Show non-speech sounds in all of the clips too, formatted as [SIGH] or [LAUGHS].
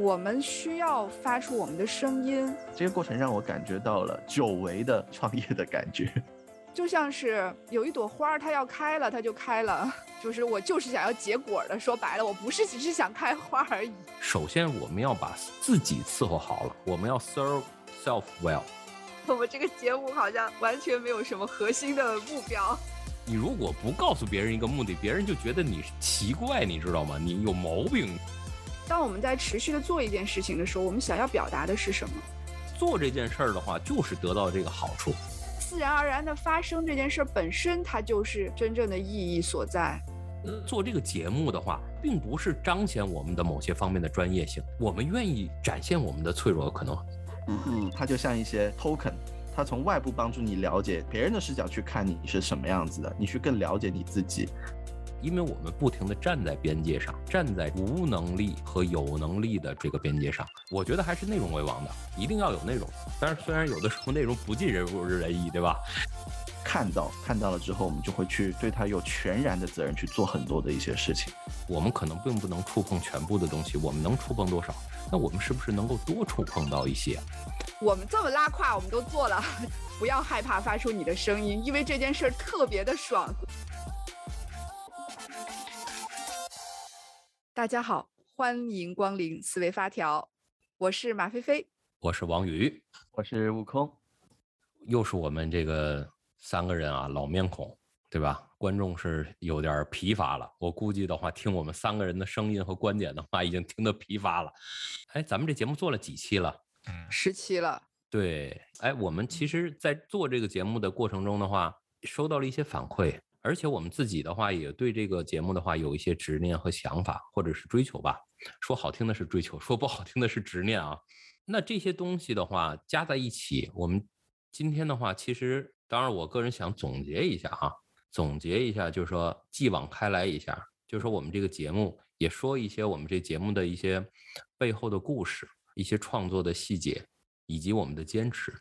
我们需要发出我们的声音，这个过程让我感觉到了久违的创业的感觉，就像是有一朵花，它要开了，它就开了，[LAUGHS] 就是我就是想要结果的。说白了，我不是只是想开花而已。首先，我们要把自己伺候好了，我们要 serve self well。我们这个节目好像完全没有什么核心的目标。你如果不告诉别人一个目的，别人就觉得你奇怪，你知道吗？你有毛病。当我们在持续的做一件事情的时候，我们想要表达的是什么？做这件事儿的话，就是得到这个好处。自然而然的发生这件事本身，它就是真正的意义所在。做这个节目的话，并不是彰显我们的某些方面的专业性，我们愿意展现我们的脆弱可能。嗯嗯，它就像一些 token。它从外部帮助你了解别人的视角去看你是什么样子的，你去更了解你自己。因为我们不停地站在边界上，站在无能力和有能力的这个边界上，我觉得还是内容为王的，一定要有内容。但是虽然有的时候内容不尽人人意，对吧？看到看到了之后，我们就会去对他有全然的责任去做很多的一些事情。我们可能并不能触碰全部的东西，我们能触碰多少？那我们是不是能够多触碰到一些？我们这么拉胯，我们都做了，[LAUGHS] 不要害怕发出你的声音，因为这件事儿特别的爽。大家好，欢迎光临思维发条，我是马飞飞，我是王宇，我是悟空，又是我们这个三个人啊，老面孔，对吧？观众是有点疲乏了，我估计的话，听我们三个人的声音和观点的话，已经听得疲乏了。哎，咱们这节目做了几期了？嗯，十期了。对，哎，我们其实，在做这个节目的过程中的话，收到了一些反馈，而且我们自己的话，也对这个节目的话有一些执念和想法，或者是追求吧。说好听的是追求，说不好听的是执念啊。那这些东西的话，加在一起，我们今天的话，其实，当然，我个人想总结一下哈，总结一下，就是说，继往开来一下，就是说，我们这个节目也说一些我们这节目的一些背后的故事。一些创作的细节，以及我们的坚持，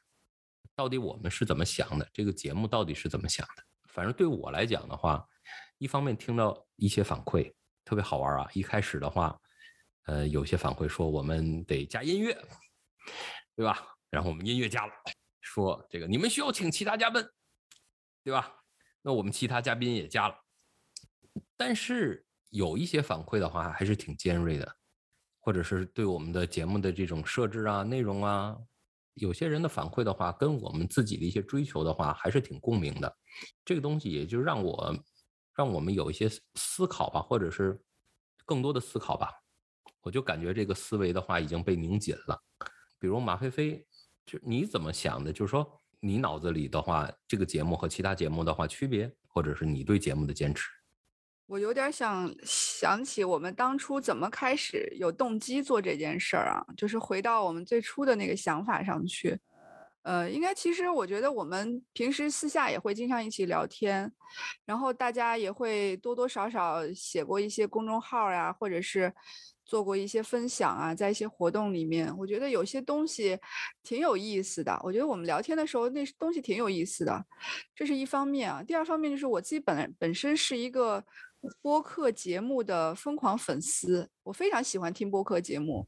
到底我们是怎么想的？这个节目到底是怎么想的？反正对我来讲的话，一方面听到一些反馈，特别好玩啊！一开始的话，呃，有些反馈说我们得加音乐，对吧？然后我们音乐加了，说这个你们需要请其他嘉宾，对吧？那我们其他嘉宾也加了，但是有一些反馈的话还是挺尖锐的。或者是对我们的节目的这种设置啊、内容啊，有些人的反馈的话，跟我们自己的一些追求的话，还是挺共鸣的。这个东西也就让我，让我们有一些思考吧，或者是更多的思考吧。我就感觉这个思维的话已经被拧紧了。比如马飞飞，就你怎么想的？就是说你脑子里的话，这个节目和其他节目的话区别，或者是你对节目的坚持。我有点想想起我们当初怎么开始有动机做这件事儿啊，就是回到我们最初的那个想法上去。呃，应该其实我觉得我们平时私下也会经常一起聊天，然后大家也会多多少少写过一些公众号呀，或者是做过一些分享啊，在一些活动里面，我觉得有些东西挺有意思的。我觉得我们聊天的时候那东西挺有意思的，这是一方面啊。第二方面就是我自己本来本身是一个。播客节目的疯狂粉丝，我非常喜欢听播客节目。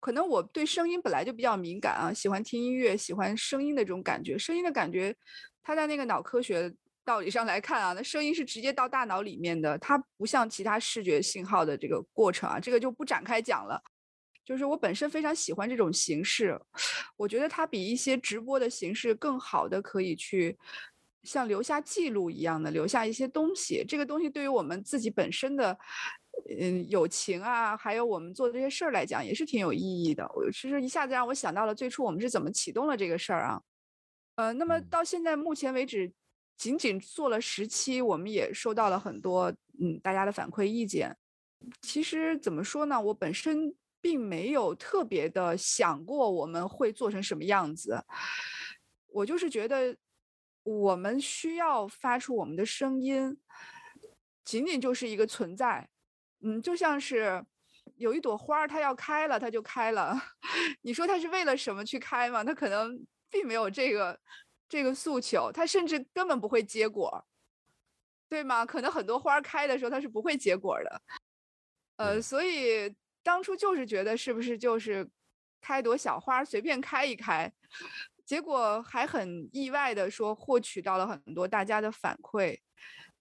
可能我对声音本来就比较敏感啊，喜欢听音乐，喜欢声音的这种感觉。声音的感觉，它在那个脑科学道理上来看啊，那声音是直接到大脑里面的，它不像其他视觉信号的这个过程啊，这个就不展开讲了。就是我本身非常喜欢这种形式，我觉得它比一些直播的形式更好的可以去。像留下记录一样的留下一些东西，这个东西对于我们自己本身的，嗯，友情啊，还有我们做这些事儿来讲，也是挺有意义的。我其实一下子让我想到了最初我们是怎么启动了这个事儿啊。呃，那么到现在目前为止，仅仅做了十期，我们也收到了很多嗯大家的反馈意见。其实怎么说呢，我本身并没有特别的想过我们会做成什么样子，我就是觉得。我们需要发出我们的声音，仅仅就是一个存在，嗯，就像是有一朵花，它要开了，它就开了。[LAUGHS] 你说它是为了什么去开吗？它可能并没有这个这个诉求，它甚至根本不会结果，对吗？可能很多花开的时候，它是不会结果的。呃，所以当初就是觉得是不是就是开朵小花随便开一开，结果还很意外的说获取到了很多大家的反馈，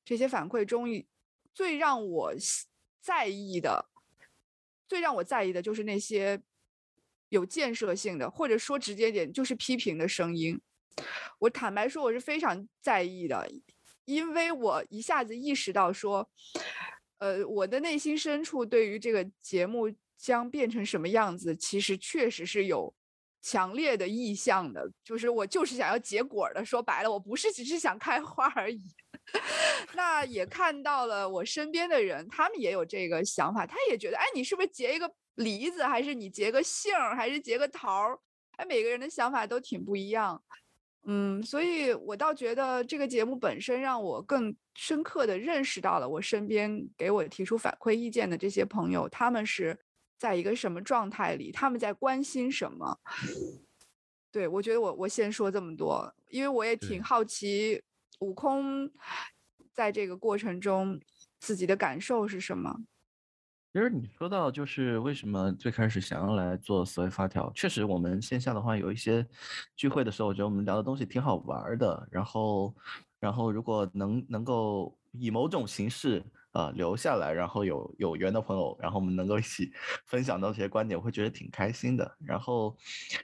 这些反馈中最让我在意的，最让我在意的就是那些有建设性的，或者说直接点就是批评的声音。我坦白说，我是非常在意的，因为我一下子意识到说，呃，我的内心深处对于这个节目将变成什么样子，其实确实是有强烈的意向的，就是我就是想要结果的。说白了，我不是只是想开花而已。[LAUGHS] 那也看到了我身边的人，他们也有这个想法，他也觉得，哎，你是不是结一个梨子，还是你结个杏，还是结个桃儿？哎，每个人的想法都挺不一样。嗯，所以我倒觉得这个节目本身让我更深刻的认识到了我身边给我提出反馈意见的这些朋友，他们是在一个什么状态里，他们在关心什么。对，我觉得我我先说这么多，因为我也挺好奇。悟空在这个过程中自己的感受是什么？其实你说到就是为什么最开始想要来做思维发条，确实我们线下的话有一些聚会的时候，我觉得我们聊的东西挺好玩的。然后，然后如果能能够以某种形式啊留下来，然后有有缘的朋友，然后我们能够一起分享到这些观点，我会觉得挺开心的。然后，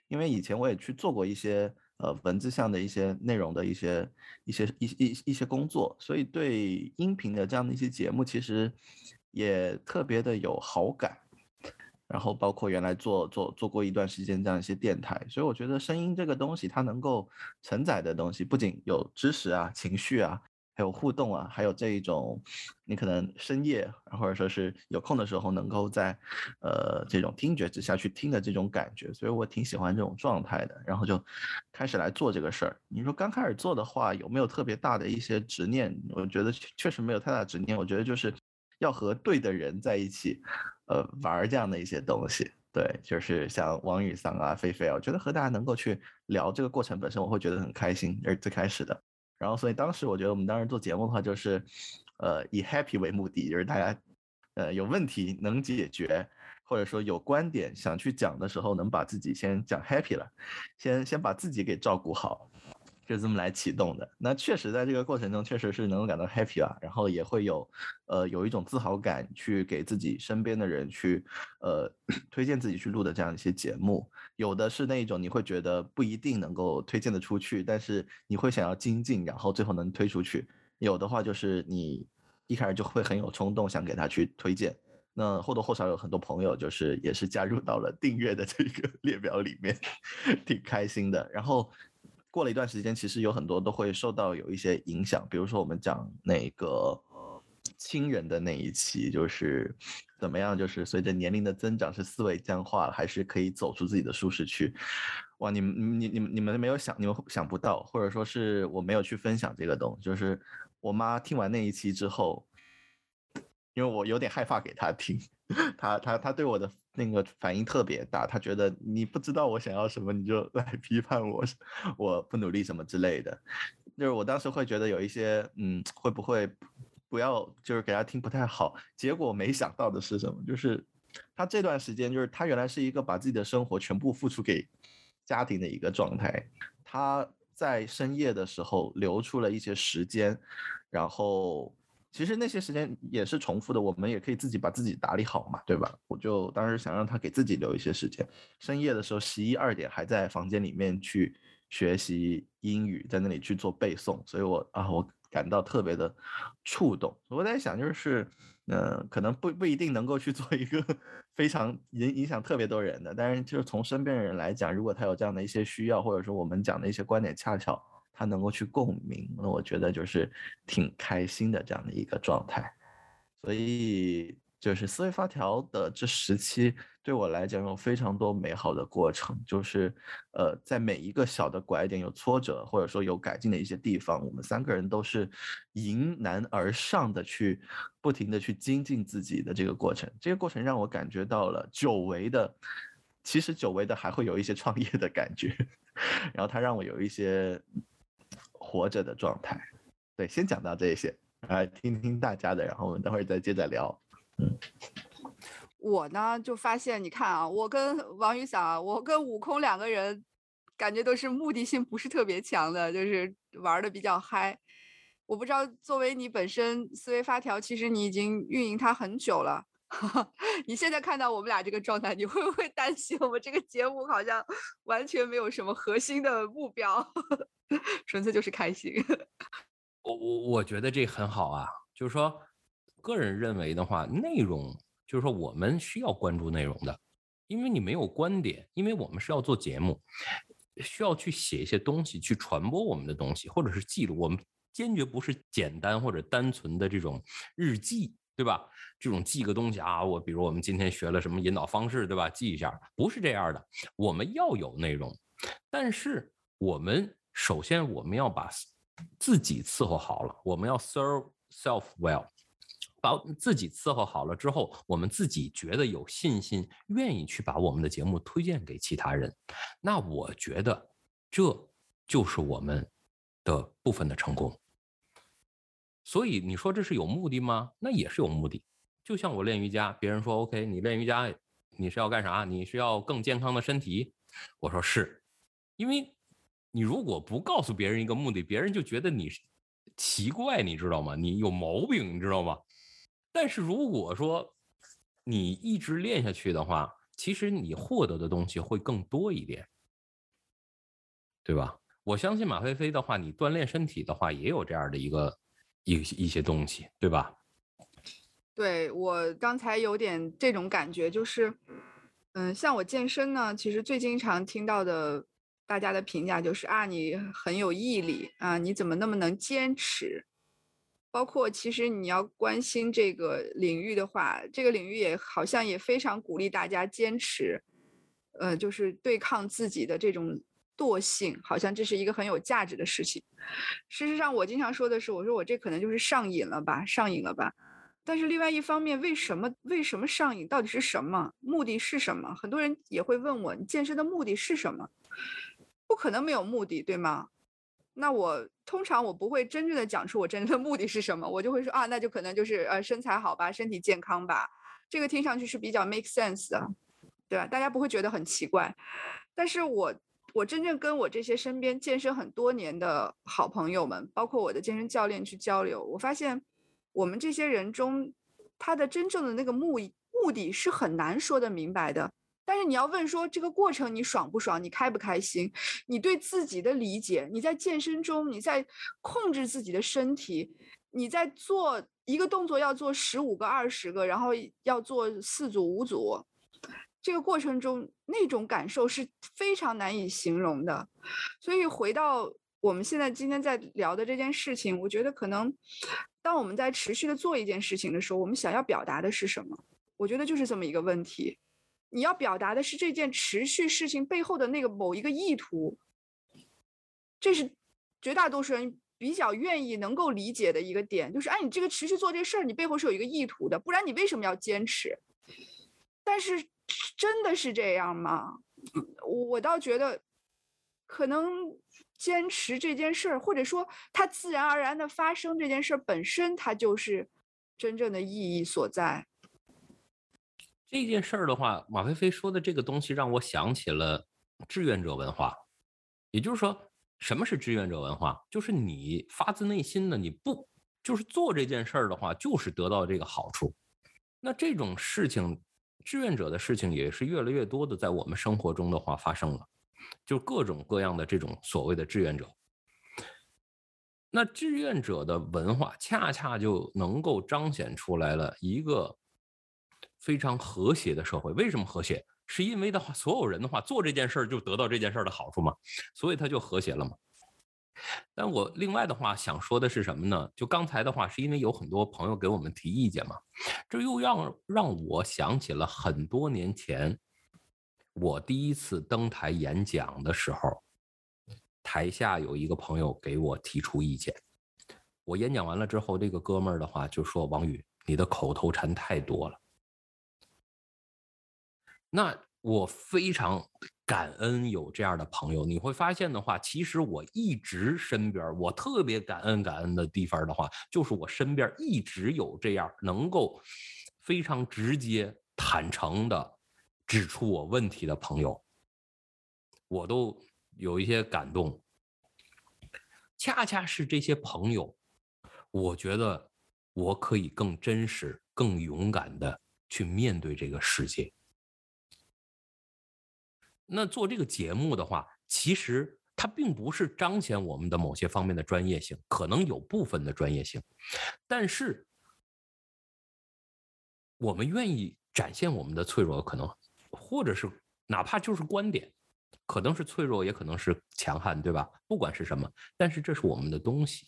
因为以前我也去做过一些。呃，文字上的一些内容的一些一些一一一些工作，所以对音频的这样的一些节目，其实也特别的有好感。然后包括原来做做做过一段时间这样一些电台，所以我觉得声音这个东西，它能够承载的东西，不仅有知识啊、情绪啊。还有互动啊，还有这一种，你可能深夜或者说是有空的时候，能够在，呃，这种听觉之下去听的这种感觉，所以我挺喜欢这种状态的。然后就开始来做这个事儿。你说刚开始做的话，有没有特别大的一些执念？我觉得确实没有太大执念。我觉得就是要和对的人在一起，呃，玩这样的一些东西。对，就是像王宇桑啊、菲菲啊，我觉得和大家能够去聊这个过程本身，我会觉得很开心。而最开始的。然后，所以当时我觉得我们当时做节目的话，就是，呃，以 happy 为目的，就是大家，呃，有问题能解决，或者说有观点想去讲的时候，能把自己先讲 happy 了，先先把自己给照顾好。就这么来启动的，那确实在这个过程中，确实是能够感到 happy 啊，然后也会有，呃，有一种自豪感，去给自己身边的人去，呃，推荐自己去录的这样一些节目，有的是那一种你会觉得不一定能够推荐的出去，但是你会想要精进，然后最后能推出去，有的话就是你一开始就会很有冲动想给他去推荐，那或多或少有很多朋友就是也是加入到了订阅的这个 [LAUGHS] 列表里面，[LAUGHS] 挺开心的，然后。过了一段时间，其实有很多都会受到有一些影响。比如说，我们讲那个亲人的那一期，就是怎么样，就是随着年龄的增长，是思维僵化了，还是可以走出自己的舒适区？哇，你们、你、你们、你们没有想，你们想不到，或者说是我没有去分享这个东西。就是我妈听完那一期之后，因为我有点害怕给她听，她、她、她对我的。那个反应特别大，他觉得你不知道我想要什么，你就来 [LAUGHS] 批判我，我不努力什么之类的。就是我当时会觉得有一些，嗯，会不会不要就是给他听不太好。结果没想到的是什么？就是他这段时间，就是他原来是一个把自己的生活全部付出给家庭的一个状态，他在深夜的时候留出了一些时间，然后。其实那些时间也是重复的，我们也可以自己把自己打理好嘛，对吧？我就当时想让他给自己留一些时间，深夜的时候十一二点还在房间里面去学习英语，在那里去做背诵，所以我啊，我感到特别的触动。我在想，就是，嗯，可能不不一定能够去做一个 [LAUGHS] 非常影影响特别多人的，但是就是从身边的人来讲，如果他有这样的一些需要，或者说我们讲的一些观点恰巧。他能够去共鸣，那我觉得就是挺开心的这样的一个状态，所以就是思维发条的这时期对我来讲有非常多美好的过程，就是呃在每一个小的拐点有挫折或者说有改进的一些地方，我们三个人都是迎难而上的去不停的去精进自己的这个过程，这个过程让我感觉到了久违的，其实久违的还会有一些创业的感觉，[LAUGHS] 然后它让我有一些。活着的状态，对，先讲到这些，来听听大家的，然后我们等会儿再接着聊。嗯，我呢就发现，你看啊，我跟王宇伞，我跟悟空两个人，感觉都是目的性不是特别强的，就是玩的比较嗨。我不知道，作为你本身思维发条，其实你已经运营它很久了。[LAUGHS] 你现在看到我们俩这个状态，你会不会担心我们这个节目好像完全没有什么核心的目标，[LAUGHS] 纯粹就是开心？我我我觉得这很好啊，就是说，个人认为的话，内容就是说我们需要关注内容的，因为你没有观点，因为我们是要做节目，需要去写一些东西去传播我们的东西，或者是记录我们。坚决不是简单或者单纯的这种日记，对吧？这种记个东西啊，我比如我们今天学了什么引导方式，对吧？记一下，不是这样的。我们要有内容，但是我们首先我们要把自己伺候好了，我们要 serve self well，把自己伺候好了之后，我们自己觉得有信心，愿意去把我们的节目推荐给其他人，那我觉得这就是我们的部分的成功。所以你说这是有目的吗？那也是有目的。就像我练瑜伽，别人说 OK，你练瑜伽你是要干啥？你是要更健康的身体？我说是，因为你如果不告诉别人一个目的，别人就觉得你奇怪，你知道吗？你有毛病，你知道吗？但是如果说你一直练下去的话，其实你获得的东西会更多一点，对吧？我相信马飞飞的话，你锻炼身体的话，也有这样的一个。一一些东西，对吧？对我刚才有点这种感觉，就是，嗯，像我健身呢，其实最经常听到的大家的评价就是啊，你很有毅力啊，你怎么那么能坚持？包括其实你要关心这个领域的话，这个领域也好像也非常鼓励大家坚持，呃，就是对抗自己的这种。惰性好像这是一个很有价值的事情。事实上，我经常说的是，我说我这可能就是上瘾了吧，上瘾了吧。但是另外一方面，为什么为什么上瘾？到底是什么？目的是什么？很多人也会问我，你健身的目的是什么？不可能没有目的，对吗？那我通常我不会真正的讲出我真正的目的是什么，我就会说啊，那就可能就是呃身材好吧，身体健康吧。这个听上去是比较 make sense 的，对吧？大家不会觉得很奇怪。但是我。我真正跟我这些身边健身很多年的好朋友们，包括我的健身教练去交流，我发现我们这些人中，他的真正的那个目目的是很难说得明白的。但是你要问说这个过程你爽不爽，你开不开心，你对自己的理解，你在健身中你在控制自己的身体，你在做一个动作要做十五个、二十个，然后要做四组、五组。这个过程中那种感受是非常难以形容的，所以回到我们现在今天在聊的这件事情，我觉得可能当我们在持续的做一件事情的时候，我们想要表达的是什么？我觉得就是这么一个问题。你要表达的是这件持续事情背后的那个某一个意图，这是绝大多数人比较愿意能够理解的一个点，就是哎，你这个持续做这事儿，你背后是有一个意图的，不然你为什么要坚持？但是。真的是这样吗？我倒觉得，可能坚持这件事儿，或者说它自然而然的发生这件事儿本身，它就是真正的意义所在。这件事儿的话，马飞飞说的这个东西让我想起了志愿者文化。也就是说，什么是志愿者文化？就是你发自内心的，你不就是做这件事儿的话，就是得到这个好处。那这种事情。志愿者的事情也是越来越多的在我们生活中的话发生了，就各种各样的这种所谓的志愿者。那志愿者的文化恰恰就能够彰显出来了一个非常和谐的社会。为什么和谐？是因为的话，所有人的话做这件事儿就得到这件事儿的好处嘛，所以他就和谐了嘛。但我另外的话想说的是什么呢？就刚才的话，是因为有很多朋友给我们提意见嘛，这又让让我想起了很多年前，我第一次登台演讲的时候，台下有一个朋友给我提出意见。我演讲完了之后，这个哥们儿的话就说：“王宇，你的口头禅太多了。”那我非常。感恩有这样的朋友，你会发现的话，其实我一直身边，我特别感恩感恩的地方的话，就是我身边一直有这样能够非常直接、坦诚的指出我问题的朋友，我都有一些感动。恰恰是这些朋友，我觉得我可以更真实、更勇敢的去面对这个世界。那做这个节目的话，其实它并不是彰显我们的某些方面的专业性，可能有部分的专业性，但是我们愿意展现我们的脆弱，可能或者是哪怕就是观点，可能是脆弱，也可能是强悍，对吧？不管是什么，但是这是我们的东西。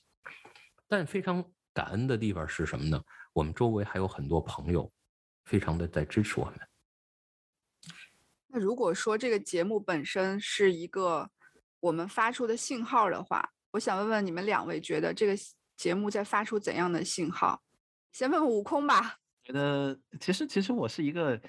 但非常感恩的地方是什么呢？我们周围还有很多朋友，非常的在支持我们。那如果说这个节目本身是一个我们发出的信号的话，我想问问你们两位，觉得这个节目在发出怎样的信号？先问问悟空吧。觉得其实其实我是一个。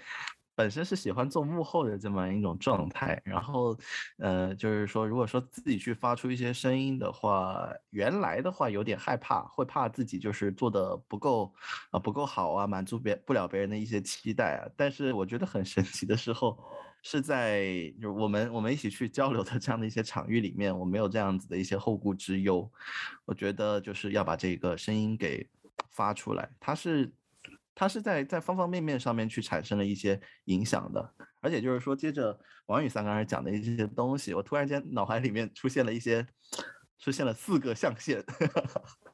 本身是喜欢做幕后的这么一种状态，然后，呃，就是说，如果说自己去发出一些声音的话，原来的话有点害怕，会怕自己就是做的不够啊，不够好啊，满足别不了别人的一些期待啊。但是我觉得很神奇的时候，是在就是我们我们一起去交流的这样的一些场域里面，我没有这样子的一些后顾之忧。我觉得就是要把这个声音给发出来，它是。它是在在方方面面上面去产生了一些影响的，而且就是说，接着王宇三刚才讲的一些东西，我突然间脑海里面出现了一些，出现了四个象限，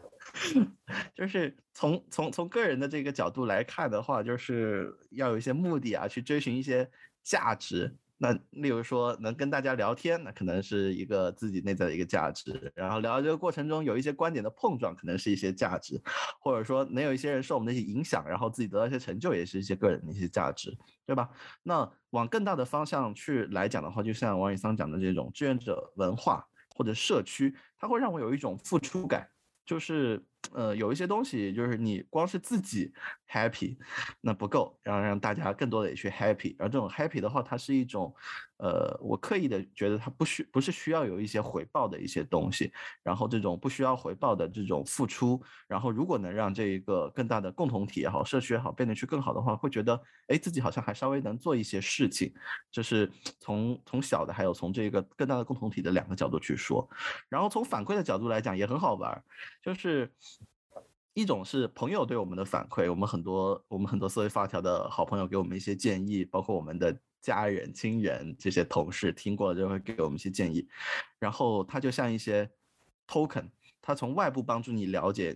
[LAUGHS] 就是从从从个人的这个角度来看的话，就是要有一些目的啊，去追寻一些价值。那例如说能跟大家聊天，那可能是一个自己内在的一个价值。然后聊这个过程中有一些观点的碰撞，可能是一些价值，或者说能有一些人受我们的一些影响，然后自己得到一些成就，也是一些个人的一些价值，对吧？那往更大的方向去来讲的话，就像王宇桑讲的这种志愿者文化或者社区，它会让我有一种付出感，就是。呃，有一些东西就是你光是自己 happy 那不够，然后让大家更多的也去 happy。而这种 happy 的话，它是一种，呃，我刻意的觉得它不需不是需要有一些回报的一些东西。然后这种不需要回报的这种付出，然后如果能让这一个更大的共同体也好，社区也好变得去更好的话，会觉得哎自己好像还稍微能做一些事情。这是从从小的，还有从这个更大的共同体的两个角度去说。然后从反馈的角度来讲也很好玩，就是。一种是朋友对我们的反馈，我们很多我们很多思维发条的好朋友给我们一些建议，包括我们的家人、亲人这些同事听过了就会给我们一些建议，然后它就像一些 token，它从外部帮助你了解。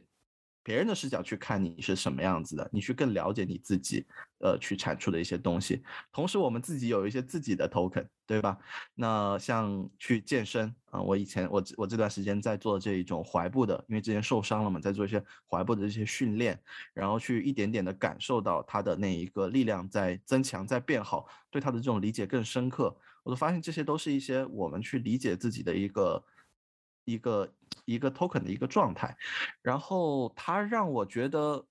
别人的视角去看你是什么样子的，你去更了解你自己，呃，去产出的一些东西。同时，我们自己有一些自己的 token，对吧？那像去健身啊，我以前我我这段时间在做这一种踝部的，因为之前受伤了嘛，在做一些踝部的这些训练，然后去一点点的感受到他的那一个力量在增强，在变好，对他的这种理解更深刻。我都发现这些都是一些我们去理解自己的一个。一个一个 token 的一个状态，然后它让我觉得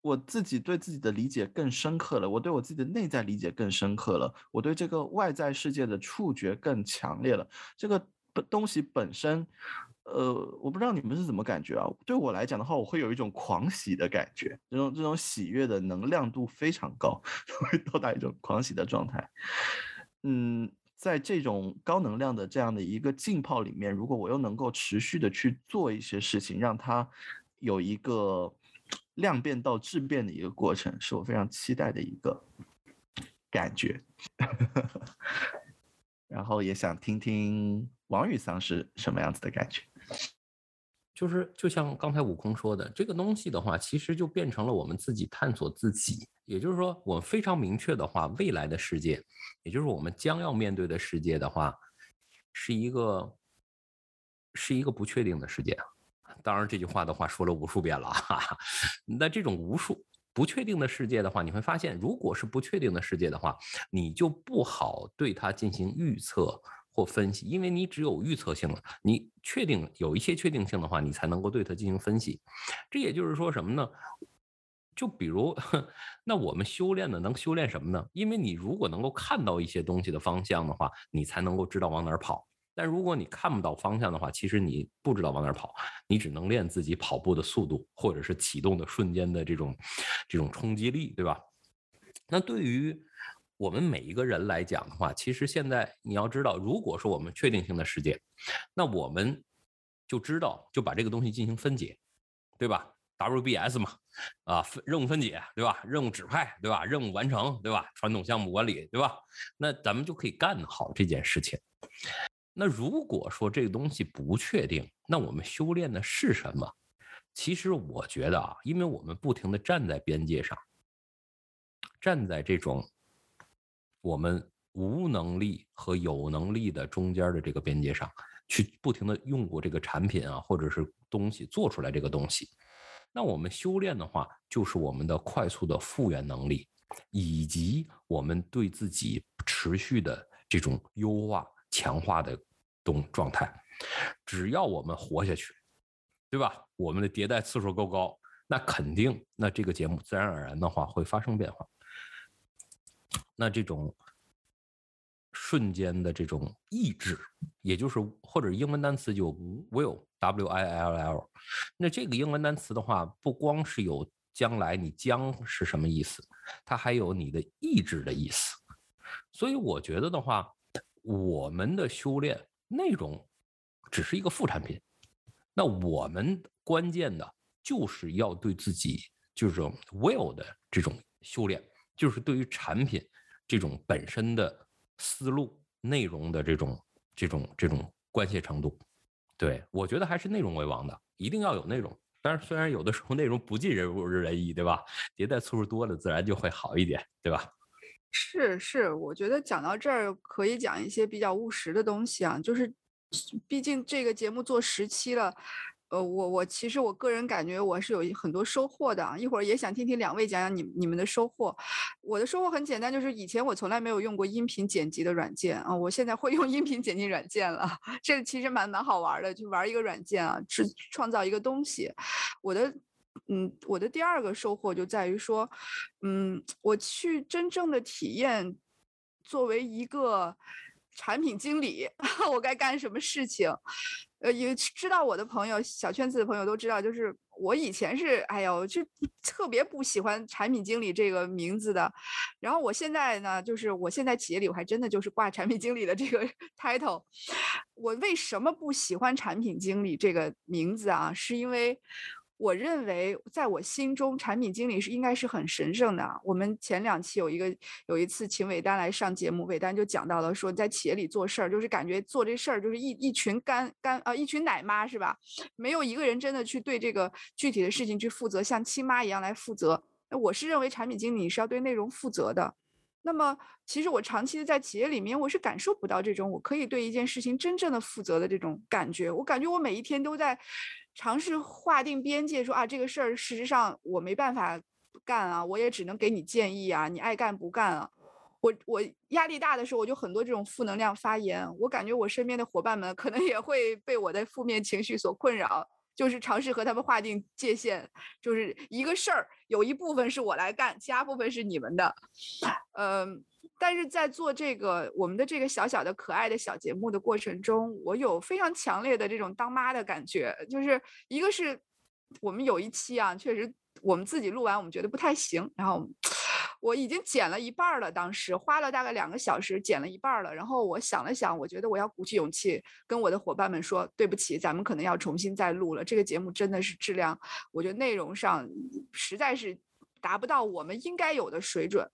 我自己对自己的理解更深刻了，我对我自己的内在理解更深刻了，我对这个外在世界的触觉更强烈了。这个东西本身，呃，我不知道你们是怎么感觉啊？对我来讲的话，我会有一种狂喜的感觉，这种这种喜悦的能量度非常高，[LAUGHS] 会到达一种狂喜的状态。嗯。在这种高能量的这样的一个浸泡里面，如果我又能够持续的去做一些事情，让它有一个量变到质变的一个过程，是我非常期待的一个感觉。[LAUGHS] 然后也想听听王雨桑是什么样子的感觉。就是就像刚才悟空说的，这个东西的话，其实就变成了我们自己探索自己。也就是说，我们非常明确的话，未来的世界，也就是我们将要面对的世界的话，是一个是一个不确定的世界。当然，这句话的话说了无数遍了。哈哈。那这种无数不确定的世界的话，你会发现，如果是不确定的世界的话，你就不好对它进行预测。或分析，因为你只有预测性了，你确定有一些确定性的话，你才能够对它进行分析。这也就是说什么呢？就比如，[LAUGHS] 那我们修炼呢，能修炼什么呢？因为你如果能够看到一些东西的方向的话，你才能够知道往哪儿跑。但如果你看不到方向的话，其实你不知道往哪儿跑，你只能练自己跑步的速度，或者是启动的瞬间的这种这种冲击力，对吧？那对于我们每一个人来讲的话，其实现在你要知道，如果说我们确定性的世界，那我们就知道就把这个东西进行分解，对吧？WBS 嘛，啊，分任务分解，对吧？任务指派，对吧？任务完成，对吧？传统项目管理，对吧？那咱们就可以干好这件事情。那如果说这个东西不确定，那我们修炼的是什么？其实我觉得啊，因为我们不停的站在边界上，站在这种我们无能力和有能力的中间的这个边界上，去不停的用过这个产品啊，或者是东西做出来这个东西，那我们修炼的话，就是我们的快速的复原能力，以及我们对自己持续的这种优化。强化的东状态，只要我们活下去，对吧？我们的迭代次数够高，那肯定，那这个节目自然而然的话会发生变化。那这种瞬间的这种意志，也就是或者英文单词就 will，w i l l。那这个英文单词的话，不光是有将来你将是什么意思，它还有你的意志的意思。所以我觉得的话。我们的修炼内容只是一个副产品，那我们关键的就是要对自己就是 will 的这种修炼，就是对于产品这种本身的思路、内容的这种这种这种关系程度。对我觉得还是内容为王的，一定要有内容。但是虽然有的时候内容不尽人如人意，对吧？迭代次数多了，自然就会好一点，对吧？是是，我觉得讲到这儿可以讲一些比较务实的东西啊，就是，毕竟这个节目做十期了，呃，我我其实我个人感觉我是有很多收获的啊，一会儿也想听听两位讲讲你你们的收获。我的收获很简单，就是以前我从来没有用过音频剪辑的软件啊，我现在会用 [LAUGHS] 音频剪辑软件了，这其实蛮蛮好玩的，就玩一个软件啊，制创造一个东西，我的。嗯，我的第二个收获就在于说，嗯，我去真正的体验，作为一个产品经理，[LAUGHS] 我该干什么事情。呃，也知道我的朋友，小圈子的朋友都知道，就是我以前是，哎呦，就特别不喜欢产品经理这个名字的。然后我现在呢，就是我现在企业里，我还真的就是挂产品经理的这个 [LAUGHS] title。我为什么不喜欢产品经理这个名字啊？是因为。我认为，在我心中，产品经理是应该是很神圣的。我们前两期有一个有一次请韦丹来上节目，韦丹就讲到了说，在企业里做事儿，就是感觉做这事儿就是一一群干干呃一群奶妈是吧？没有一个人真的去对这个具体的事情去负责，像亲妈一样来负责。那我是认为产品经理是要对内容负责的。那么，其实我长期的在企业里面，我是感受不到这种我可以对一件事情真正的负责的这种感觉。我感觉我每一天都在。尝试划定边界，说啊，这个事儿事实上我没办法干啊，我也只能给你建议啊，你爱干不干啊。我我压力大的时候，我就很多这种负能量发言。我感觉我身边的伙伴们可能也会被我的负面情绪所困扰，就是尝试和他们划定界限，就是一个事儿有一部分是我来干，其他部分是你们的，嗯。但是在做这个我们的这个小小的可爱的小节目的过程中，我有非常强烈的这种当妈的感觉。就是一个是我们有一期啊，确实我们自己录完，我们觉得不太行。然后我已经剪了一半了，当时花了大概两个小时剪了一半了。然后我想了想，我觉得我要鼓起勇气跟我的伙伴们说，对不起，咱们可能要重新再录了。这个节目真的是质量，我觉得内容上实在是达不到我们应该有的水准。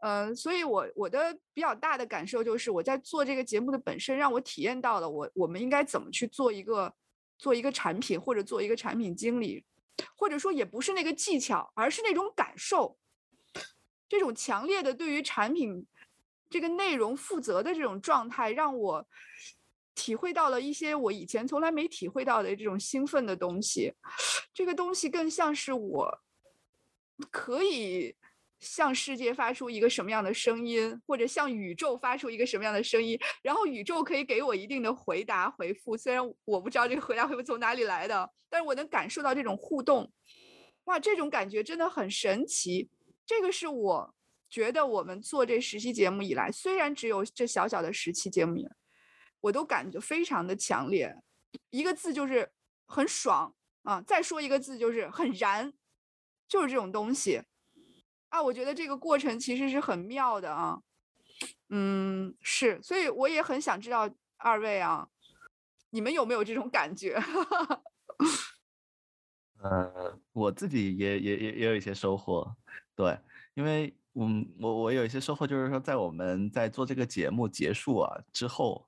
嗯，所以，我我的比较大的感受就是，我在做这个节目的本身，让我体验到了我我们应该怎么去做一个做一个产品，或者做一个产品经理，或者说也不是那个技巧，而是那种感受，这种强烈的对于产品这个内容负责的这种状态，让我体会到了一些我以前从来没体会到的这种兴奋的东西。这个东西更像是我可以。向世界发出一个什么样的声音，或者向宇宙发出一个什么样的声音，然后宇宙可以给我一定的回答回复。虽然我不知道这个回答会不会从哪里来的，但是我能感受到这种互动。哇，这种感觉真的很神奇。这个是我觉得我们做这十期节目以来，虽然只有这小小的十期节目，我都感觉非常的强烈。一个字就是很爽啊！再说一个字就是很燃，就是这种东西。啊，我觉得这个过程其实是很妙的啊。嗯，是，所以我也很想知道二位啊，你们有没有这种感觉？[LAUGHS] 呃，我自己也也也也有一些收获，对，因为嗯，我我有一些收获，就是说在我们在做这个节目结束啊之后。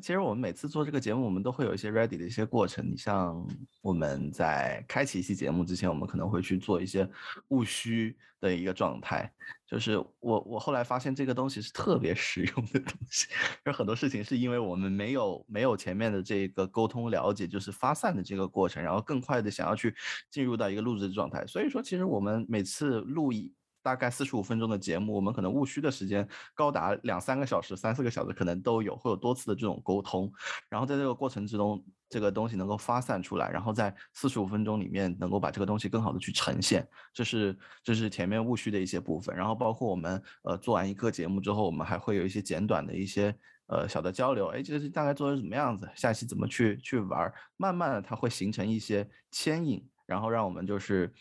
其实我们每次做这个节目，我们都会有一些 ready 的一些过程。你像我们在开启一期节目之前，我们可能会去做一些务虚的一个状态。就是我我后来发现这个东西是特别实用的东西，有很多事情是因为我们没有没有前面的这个沟通了解，就是发散的这个过程，然后更快的想要去进入到一个录制的状态。所以说，其实我们每次录一。大概四十五分钟的节目，我们可能务虚的时间高达两三个小时、三四个小时，可能都有，会有多次的这种沟通。然后在这个过程之中，这个东西能够发散出来，然后在四十五分钟里面能够把这个东西更好的去呈现，这是这是前面务虚的一些部分。然后包括我们呃做完一个节目之后，我们还会有一些简短的一些呃小的交流，哎，这是大概做成什么样子，下期怎么去去玩，慢慢的它会形成一些牵引，然后让我们就是。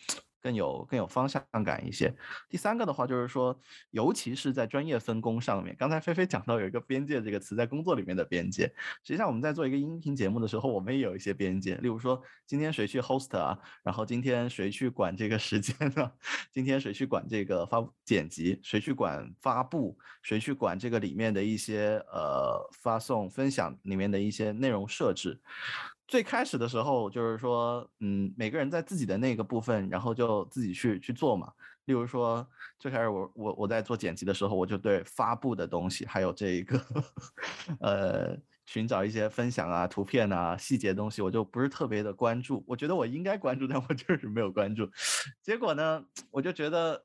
更有更有方向感一些。第三个的话就是说，尤其是在专业分工上面，刚才菲菲讲到有一个边界这个词，在工作里面的边界。实际上我们在做一个音频节目的时候，我们也有一些边界。例如说，今天谁去 host 啊？然后今天谁去管这个时间呢？[LAUGHS] 今天谁去管这个发剪辑？谁去管发布？谁去管这个里面的一些呃发送分享里面的一些内容设置？最开始的时候，就是说，嗯，每个人在自己的那个部分，然后就自己去去做嘛。例如说，最开始我我我在做剪辑的时候，我就对发布的东西，还有这一个，[LAUGHS] 呃，寻找一些分享啊、图片啊、细节东西，我就不是特别的关注。我觉得我应该关注，但我就是没有关注。结果呢，我就觉得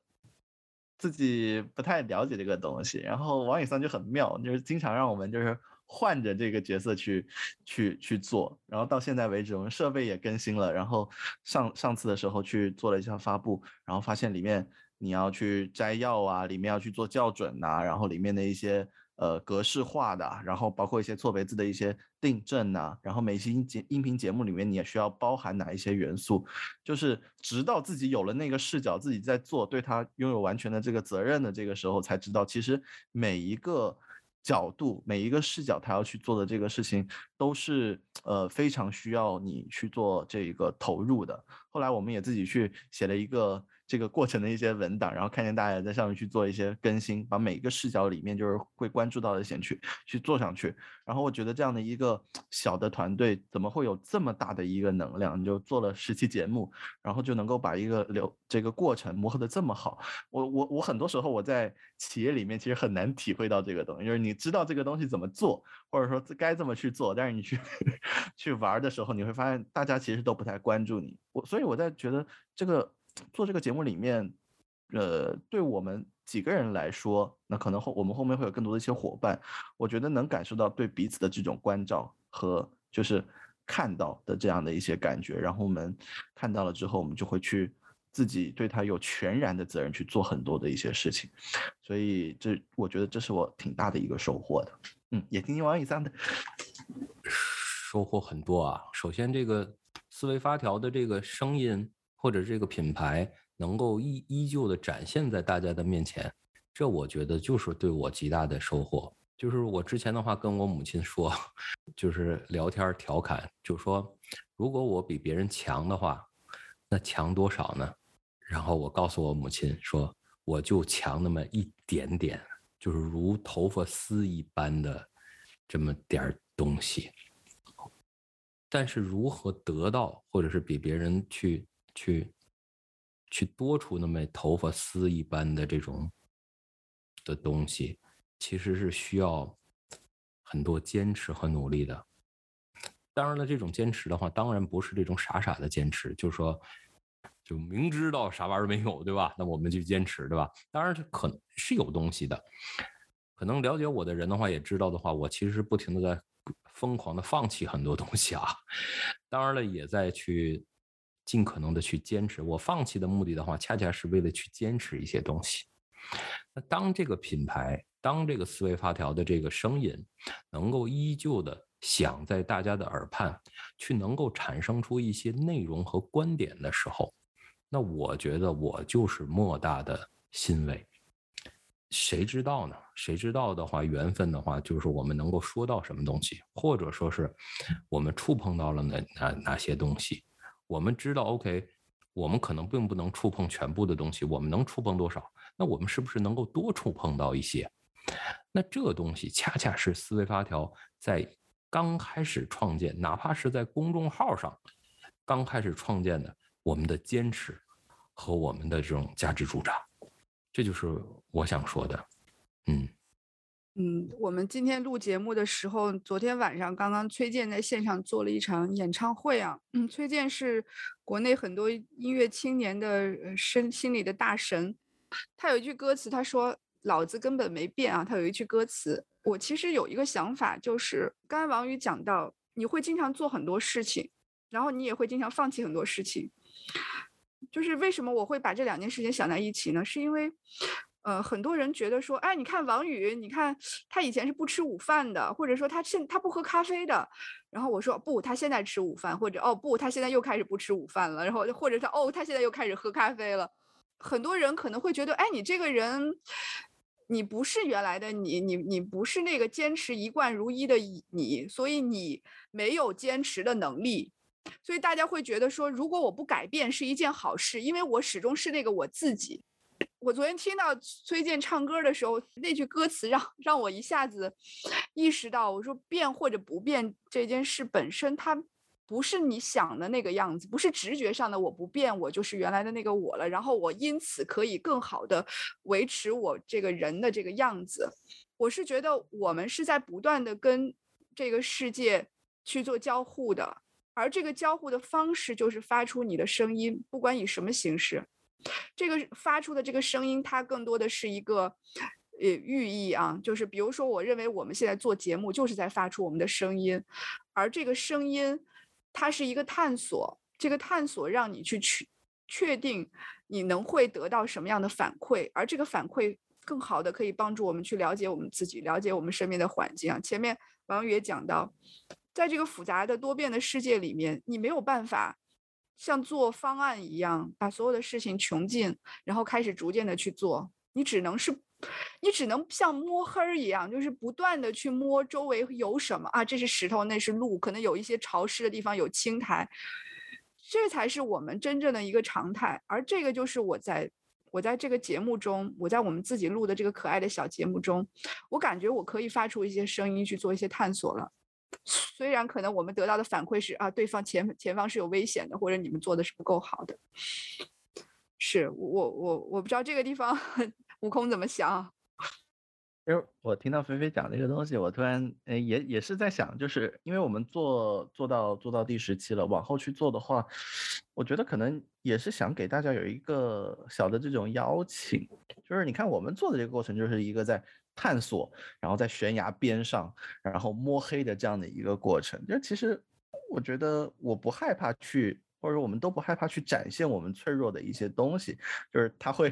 自己不太了解这个东西。然后王宇桑就很妙，就是经常让我们就是。换着这个角色去去去做，然后到现在为止，我们设备也更新了。然后上上次的时候去做了一下发布，然后发现里面你要去摘要啊，里面要去做校准呐，然后里面的一些呃格式化的，然后包括一些错别字的一些订正呐，然后每期音节音频节目里面你也需要包含哪一些元素，就是直到自己有了那个视角，自己在做，对他拥有完全的这个责任的这个时候，才知道其实每一个。角度每一个视角，他要去做的这个事情，都是呃非常需要你去做这个投入的。后来我们也自己去写了一个。这个过程的一些文档，然后看见大家在上面去做一些更新，把每一个视角里面就是会关注到的先去去做上去。然后我觉得这样的一个小的团队，怎么会有这么大的一个能量？你就做了十期节目，然后就能够把一个流这个过程磨合的这么好。我我我很多时候我在企业里面其实很难体会到这个东西，就是你知道这个东西怎么做，或者说该这么去做，但是你去 [LAUGHS] 去玩的时候，你会发现大家其实都不太关注你。我所以我在觉得这个。做这个节目里面，呃，对我们几个人来说，那可能后我们后面会有更多的一些伙伴，我觉得能感受到对彼此的这种关照和就是看到的这样的一些感觉，然后我们看到了之后，我们就会去自己对他有全然的责任去做很多的一些事情，所以这我觉得这是我挺大的一个收获的，嗯，也听听王以桑的收获很多啊。首先，这个思维发条的这个声音。或者这个品牌能够依依旧的展现在大家的面前，这我觉得就是对我极大的收获。就是我之前的话跟我母亲说，[LAUGHS] 就是聊天调侃，就说如果我比别人强的话，那强多少呢？然后我告诉我母亲说，我就强那么一点点，就是如头发丝一般的这么点儿东西。但是如何得到，或者是比别人去。去，去多出那么头发丝一般的这种的东西，其实是需要很多坚持和努力的。当然了，这种坚持的话，当然不是这种傻傻的坚持，就是说，就明知道啥玩意儿没有，对吧？那我们就坚持，对吧？当然，这可能是有东西的。可能了解我的人的话，也知道的话，我其实是不停的在疯狂的放弃很多东西啊。当然了，也在去。尽可能的去坚持，我放弃的目的的话，恰恰是为了去坚持一些东西。那当这个品牌，当这个思维发条的这个声音，能够依旧的响在大家的耳畔，去能够产生出一些内容和观点的时候，那我觉得我就是莫大的欣慰。谁知道呢？谁知道的话，缘分的话，就是我们能够说到什么东西，或者说是我们触碰到了哪哪哪些东西。我们知道，OK，我们可能并不能触碰全部的东西，我们能触碰多少？那我们是不是能够多触碰到一些？那这东西恰恰是思维发条在刚开始创建，哪怕是在公众号上刚开始创建的，我们的坚持和我们的这种价值主张。这就是我想说的，嗯嗯，我们今天录节目的时候，昨天晚上刚刚崔健在线上做了一场演唱会啊。嗯，崔健是国内很多音乐青年的身心里的大神。他有一句歌词，他说：“老子根本没变啊。”他有一句歌词，我其实有一个想法，就是刚才王宇讲到，你会经常做很多事情，然后你也会经常放弃很多事情。就是为什么我会把这两件事情想在一起呢？是因为，呃，很多人觉得说，哎，你看王宇，你看他以前是不吃午饭的，或者说他现他不喝咖啡的，然后我说不，他现在吃午饭，或者哦不，他现在又开始不吃午饭了，然后或者他哦，他现在又开始喝咖啡了。很多人可能会觉得，哎，你这个人，你不是原来的你，你你不是那个坚持一贯如一的你，所以你没有坚持的能力。所以大家会觉得说，如果我不改变是一件好事，因为我始终是那个我自己。我昨天听到崔健唱歌的时候，那句歌词让让我一下子意识到，我说变或者不变这件事本身，它不是你想的那个样子，不是直觉上的我不变，我就是原来的那个我了。然后我因此可以更好的维持我这个人的这个样子。我是觉得我们是在不断的跟这个世界去做交互的。而这个交互的方式就是发出你的声音，不管以什么形式，这个发出的这个声音，它更多的是一个呃寓意啊，就是比如说，我认为我们现在做节目就是在发出我们的声音，而这个声音它是一个探索，这个探索让你去确确定你能会得到什么样的反馈，而这个反馈更好的可以帮助我们去了解我们自己，了解我们身边的环境啊。前面王宇也讲到。在这个复杂的多变的世界里面，你没有办法像做方案一样把所有的事情穷尽，然后开始逐渐的去做。你只能是，你只能像摸黑儿一样，就是不断的去摸周围有什么啊，这是石头，那是路，可能有一些潮湿的地方有青苔，这才是我们真正的一个常态。而这个就是我在我在这个节目中，我在我们自己录的这个可爱的小节目中，我感觉我可以发出一些声音去做一些探索了。虽然可能我们得到的反馈是啊，对方前前方是有危险的，或者你们做的是不够好的。是我我我不知道这个地方 [LAUGHS] 悟空怎么想。因为我听到菲菲讲这个东西，我突然哎也也是在想，就是因为我们做做到做到第十期了，往后去做的话，我觉得可能也是想给大家有一个小的这种邀请，就是你看我们做的这个过程，就是一个在。探索，然后在悬崖边上，然后摸黑的这样的一个过程。就其实，我觉得我不害怕去，或者我们都不害怕去展现我们脆弱的一些东西。就是它会，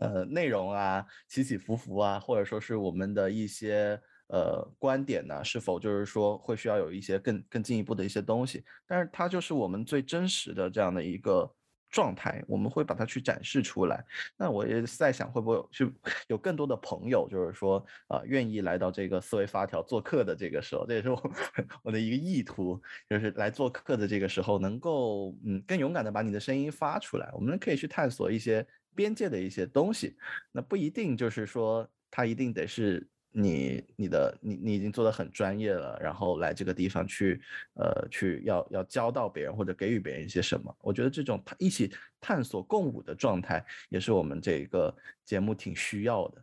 呃，内容啊，起起伏伏啊，或者说是我们的一些呃观点呢，是否就是说会需要有一些更更进一步的一些东西。但是它就是我们最真实的这样的一个。状态，我们会把它去展示出来。那我也在想，会不会去 [LAUGHS] 有更多的朋友，就是说，呃，愿意来到这个思维发条做客的这个时候，这也是我 [LAUGHS] 我的一个意图，就是来做客的这个时候，能够嗯更勇敢的把你的声音发出来。我们可以去探索一些边界的一些东西，那不一定就是说，它一定得是。你你的你你已经做的很专业了，然后来这个地方去，呃，去要要教到别人或者给予别人一些什么？我觉得这种一起探索共舞的状态，也是我们这个节目挺需要的。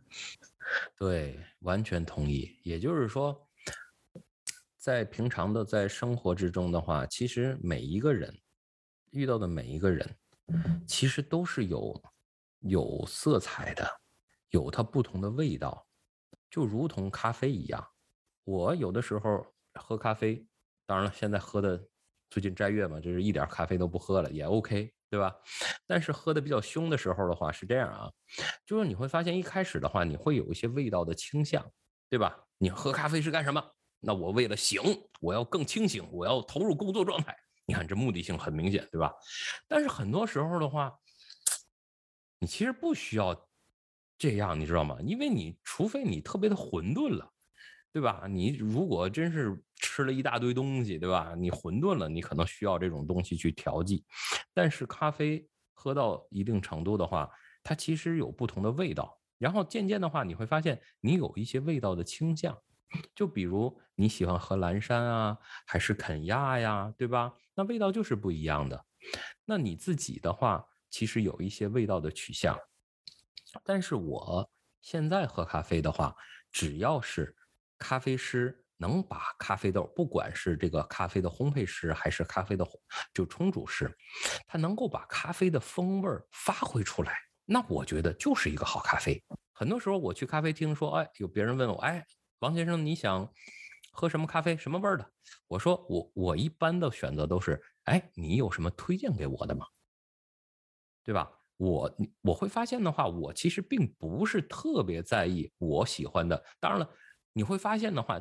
对，完全同意。也就是说，在平常的在生活之中的话，其实每一个人遇到的每一个人，其实都是有有色彩的，有它不同的味道。就如同咖啡一样，我有的时候喝咖啡，当然了，现在喝的最近斋月嘛，就是一点咖啡都不喝了，也 OK，对吧？但是喝的比较凶的时候的话是这样啊，就是你会发现一开始的话，你会有一些味道的倾向，对吧？你喝咖啡是干什么？那我为了醒，我要更清醒，我要投入工作状态。你看这目的性很明显，对吧？但是很多时候的话，你其实不需要这样，你知道吗？因为你除非你特别的混沌了，对吧？你如果真是吃了一大堆东西，对吧？你混沌了，你可能需要这种东西去调剂。但是咖啡喝到一定程度的话，它其实有不同的味道。然后渐渐的话，你会发现你有一些味道的倾向，就比如你喜欢喝蓝山啊，还是肯亚呀，对吧？那味道就是不一样的。那你自己的话，其实有一些味道的取向。但是我现在喝咖啡的话，只要是咖啡师能把咖啡豆，不管是这个咖啡的烘焙师，还是咖啡的就冲煮师，他能够把咖啡的风味发挥出来，那我觉得就是一个好咖啡。很多时候我去咖啡厅说，哎，有别人问我，哎，王先生你想喝什么咖啡，什么味儿的？我说我我一般的选择都是，哎，你有什么推荐给我的吗？对吧？我我会发现的话，我其实并不是特别在意我喜欢的。当然了，你会发现的话，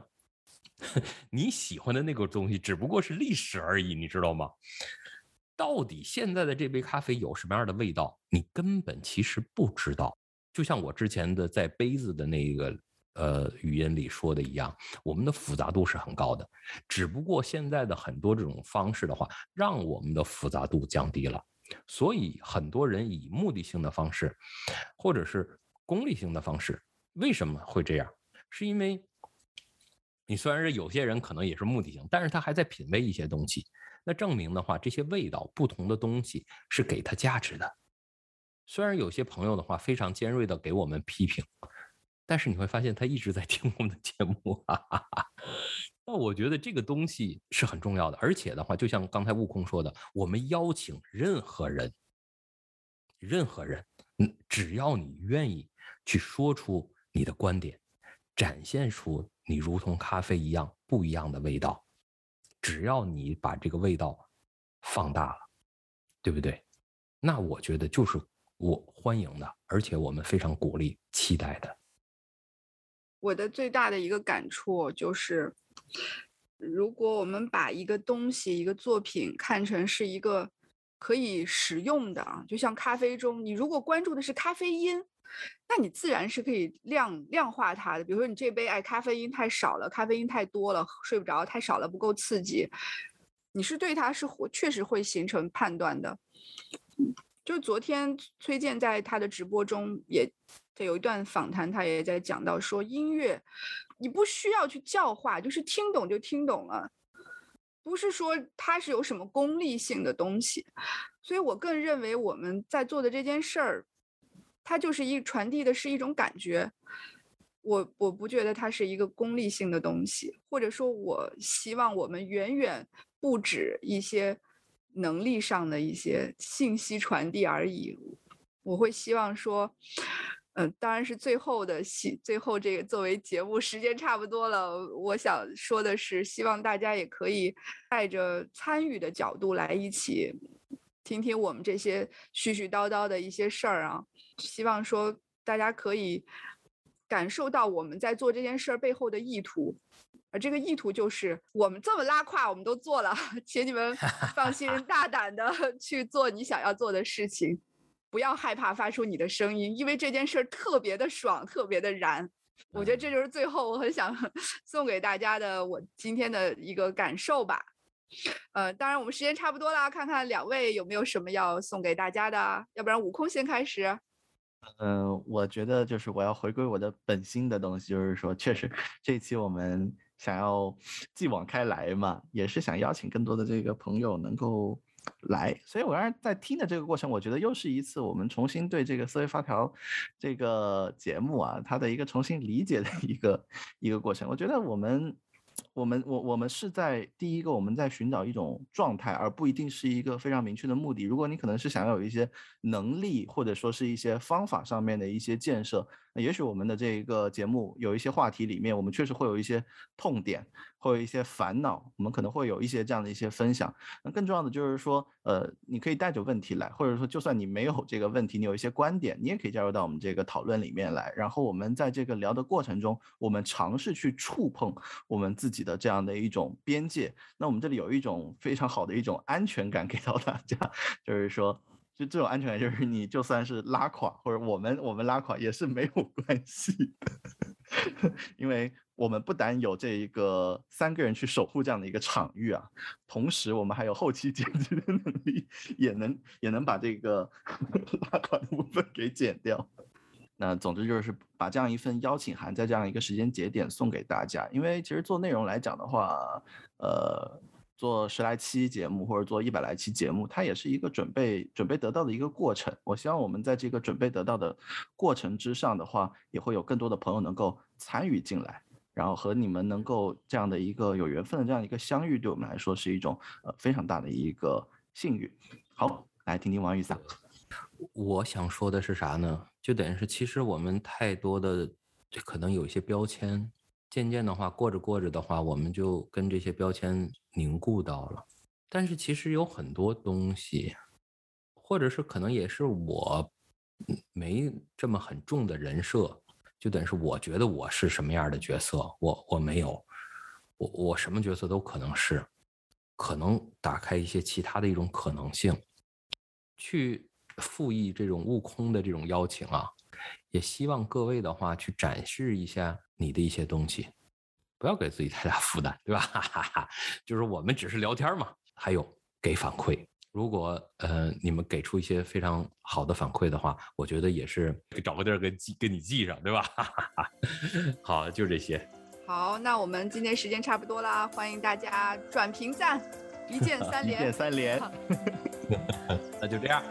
[LAUGHS] 你喜欢的那个东西只不过是历史而已，你知道吗？到底现在的这杯咖啡有什么样的味道，你根本其实不知道。就像我之前的在杯子的那个呃语音里说的一样，我们的复杂度是很高的，只不过现在的很多这种方式的话，让我们的复杂度降低了。所以很多人以目的性的方式，或者是功利性的方式，为什么会这样？是因为你虽然是有些人可能也是目的性，但是他还在品味一些东西。那证明的话，这些味道不同的东西是给他价值的。虽然有些朋友的话非常尖锐的给我们批评，但是你会发现他一直在听我们的节目。[LAUGHS] 那我觉得这个东西是很重要的，而且的话，就像刚才悟空说的，我们邀请任何人，任何人，嗯，只要你愿意去说出你的观点，展现出你如同咖啡一样不一样的味道，只要你把这个味道放大了，对不对？那我觉得就是我欢迎的，而且我们非常鼓励、期待的。我的最大的一个感触就是。如果我们把一个东西、一个作品看成是一个可以使用的啊，就像咖啡中，你如果关注的是咖啡因，那你自然是可以量量化它的。比如说，你这杯哎，咖啡因太少了，咖啡因太多了，睡不着，太少了不够刺激，你是对它是确实会形成判断的。就昨天崔健在他的直播中也，他有一段访谈，他也在讲到说音乐。你不需要去教化，就是听懂就听懂了，不是说它是有什么功利性的东西，所以我更认为我们在做的这件事儿，它就是一传递的是一种感觉，我我不觉得它是一个功利性的东西，或者说我希望我们远远不止一些能力上的一些信息传递而已，我会希望说。嗯，当然是最后的希，最后这个作为节目时间差不多了，我想说的是，希望大家也可以带着参与的角度来一起听听我们这些絮絮叨叨的一些事儿啊。希望说大家可以感受到我们在做这件事儿背后的意图，而这个意图就是我们这么拉胯，我们都做了，请你们放心 [LAUGHS] 大胆的去做你想要做的事情。不要害怕发出你的声音，因为这件事儿特别的爽，特别的燃。我觉得这就是最后我很想 [LAUGHS] 送给大家的我今天的一个感受吧。呃，当然我们时间差不多了，看看两位有没有什么要送给大家的？要不然悟空先开始。嗯，我觉得就是我要回归我的本心的东西，就是说，确实这期我们想要 [SNIFFS] 继往开来嘛，也是想邀请更多的这个朋友能够。来，所以我刚才在听的这个过程，我觉得又是一次我们重新对这个思维发条这个节目啊，它的一个重新理解的一个一个过程。我觉得我们。我们我我们是在第一个，我们在寻找一种状态，而不一定是一个非常明确的目的。如果你可能是想要有一些能力，或者说是一些方法上面的一些建设，也许我们的这一个节目有一些话题里面，我们确实会有一些痛点，会有一些烦恼，我们可能会有一些这样的一些分享。那更重要的就是说，呃，你可以带着问题来，或者说就算你没有这个问题，你有一些观点，你也可以加入到我们这个讨论里面来。然后我们在这个聊的过程中，我们尝试去触碰我们自己。的这样的一种边界，那我们这里有一种非常好的一种安全感给到大家，[LAUGHS] 就是说，就这种安全感，就是你就算是拉垮，或者我们我们拉垮也是没有关系的，[LAUGHS] 因为我们不但有这一个三个人去守护这样的一个场域啊，同时我们还有后期剪辑的能力，也能也能把这个 [LAUGHS] 拉垮的部分给剪掉。那总之就是把这样一份邀请函在这样一个时间节点送给大家，因为其实做内容来讲的话，呃。做十来期节目或者做一百来期节目，它也是一个准备准备得到的一个过程。我希望我们在这个准备得到的过程之上的话，也会有更多的朋友能够参与进来，然后和你们能够这样的一个有缘分的这样一个相遇，对我们来说是一种呃非常大的一个幸运。好，来听听王宇撒。我想说的是啥呢？就等于是其实我们太多的可能有一些标签。渐渐的话，过着过着的话，我们就跟这些标签凝固到了。但是其实有很多东西，或者是可能也是我没这么很重的人设，就等于是我觉得我是什么样的角色，我我没有，我我什么角色都可能是，可能打开一些其他的一种可能性，去复议这种悟空的这种邀请啊。也希望各位的话去展示一下你的一些东西，不要给自己太大负担，对吧？哈哈哈就是我们只是聊天嘛。还有给反馈，如果呃你们给出一些非常好的反馈的话，我觉得也是找个地儿跟记跟你记上，对吧？哈哈哈好，就这些。好，那我们今天时间差不多啦，欢迎大家转评赞，一键三连，一键三连。[LAUGHS] 那就这样。